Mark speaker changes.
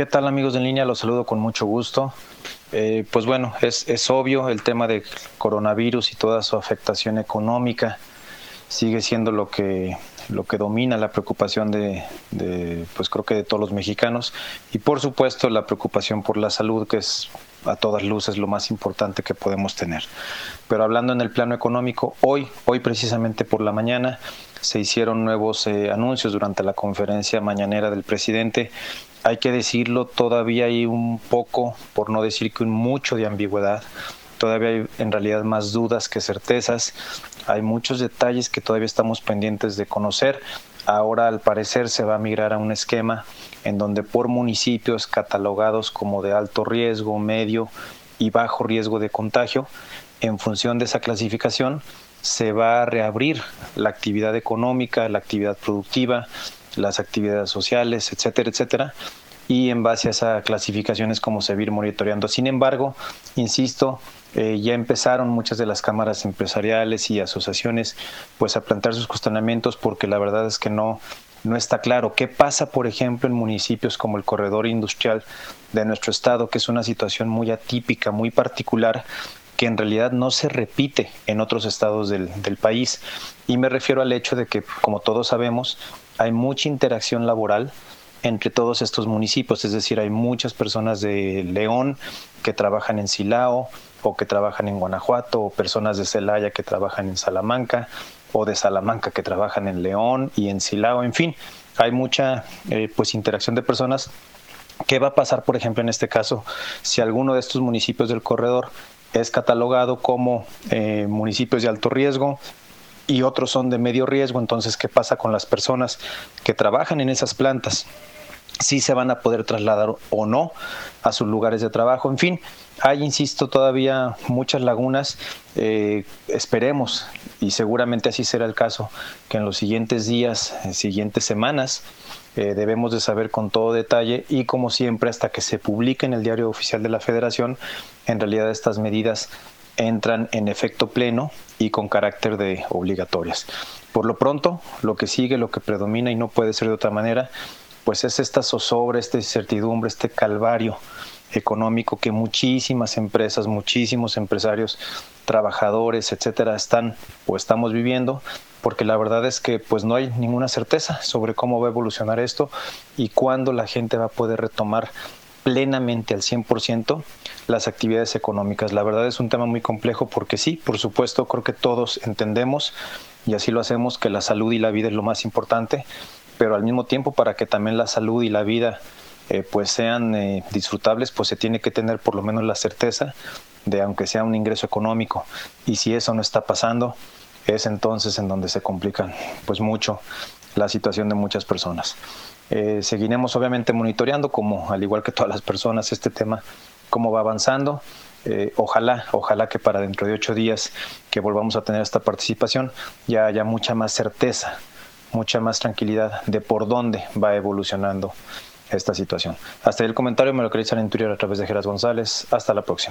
Speaker 1: ¿Qué tal amigos de línea? Los saludo con mucho gusto. Eh, pues bueno, es, es, obvio el tema del coronavirus y toda su afectación económica sigue siendo lo que, lo que domina la preocupación de, de, pues creo que de todos los mexicanos y por supuesto la preocupación por la salud que es a todas luces lo más importante que podemos tener. Pero hablando en el plano económico, hoy, hoy precisamente por la mañana se hicieron nuevos eh, anuncios durante la conferencia mañanera del presidente. Hay que decirlo, todavía hay un poco, por no decir que un mucho de ambigüedad, todavía hay en realidad más dudas que certezas, hay muchos detalles que todavía estamos pendientes de conocer. Ahora al parecer se va a migrar a un esquema en donde por municipios catalogados como de alto riesgo, medio y bajo riesgo de contagio, en función de esa clasificación, se va a reabrir la actividad económica, la actividad productiva, las actividades sociales, etcétera, etcétera. Y en base a esa clasificación es como se va a ir monitoreando. Sin embargo, insisto, eh, ya empezaron muchas de las cámaras empresariales y asociaciones pues a plantear sus cuestionamientos porque la verdad es que no, no está claro. ¿Qué pasa, por ejemplo, en municipios como el corredor industrial de nuestro estado, que es una situación muy atípica, muy particular, que en realidad no se repite en otros estados del, del país? Y me refiero al hecho de que, como todos sabemos, hay mucha interacción laboral entre todos estos municipios, es decir, hay muchas personas de León que trabajan en Silao o que trabajan en Guanajuato o personas de Celaya que trabajan en Salamanca o de Salamanca que trabajan en León y en Silao, en fin, hay mucha eh, pues interacción de personas. ¿Qué va a pasar, por ejemplo, en este caso, si alguno de estos municipios del corredor es catalogado como eh, municipios de alto riesgo y otros son de medio riesgo. Entonces, ¿qué pasa con las personas que trabajan en esas plantas? Si se van a poder trasladar o no a sus lugares de trabajo. En fin, hay, insisto, todavía muchas lagunas. Eh, esperemos, y seguramente así será el caso, que en los siguientes días, en siguientes semanas, eh, debemos de saber con todo detalle y como siempre hasta que se publique en el diario oficial de la federación, en realidad estas medidas entran en efecto pleno y con carácter de obligatorias. Por lo pronto, lo que sigue, lo que predomina y no puede ser de otra manera, pues es esta zozobra, esta incertidumbre, este calvario económico que muchísimas empresas, muchísimos empresarios, trabajadores, etcétera, están o estamos viviendo, porque la verdad es que pues no hay ninguna certeza sobre cómo va a evolucionar esto y cuándo la gente va a poder retomar plenamente al 100% las actividades económicas. La verdad es un tema muy complejo porque sí, por supuesto, creo que todos entendemos y así lo hacemos que la salud y la vida es lo más importante, pero al mismo tiempo para que también la salud y la vida eh, pues sean eh, disfrutables, pues se tiene que tener por lo menos la certeza de aunque sea un ingreso económico y si eso no está pasando es entonces en donde se complican pues mucho la situación de muchas personas. Eh, seguiremos obviamente monitoreando, como al igual que todas las personas, este tema, cómo va avanzando. Eh, ojalá, ojalá que para dentro de ocho días que volvamos a tener esta participación ya haya mucha más certeza, mucha más tranquilidad de por dónde va evolucionando esta situación. Hasta ahí el comentario, me lo queréis en Twitter a través de Geras González. Hasta la próxima.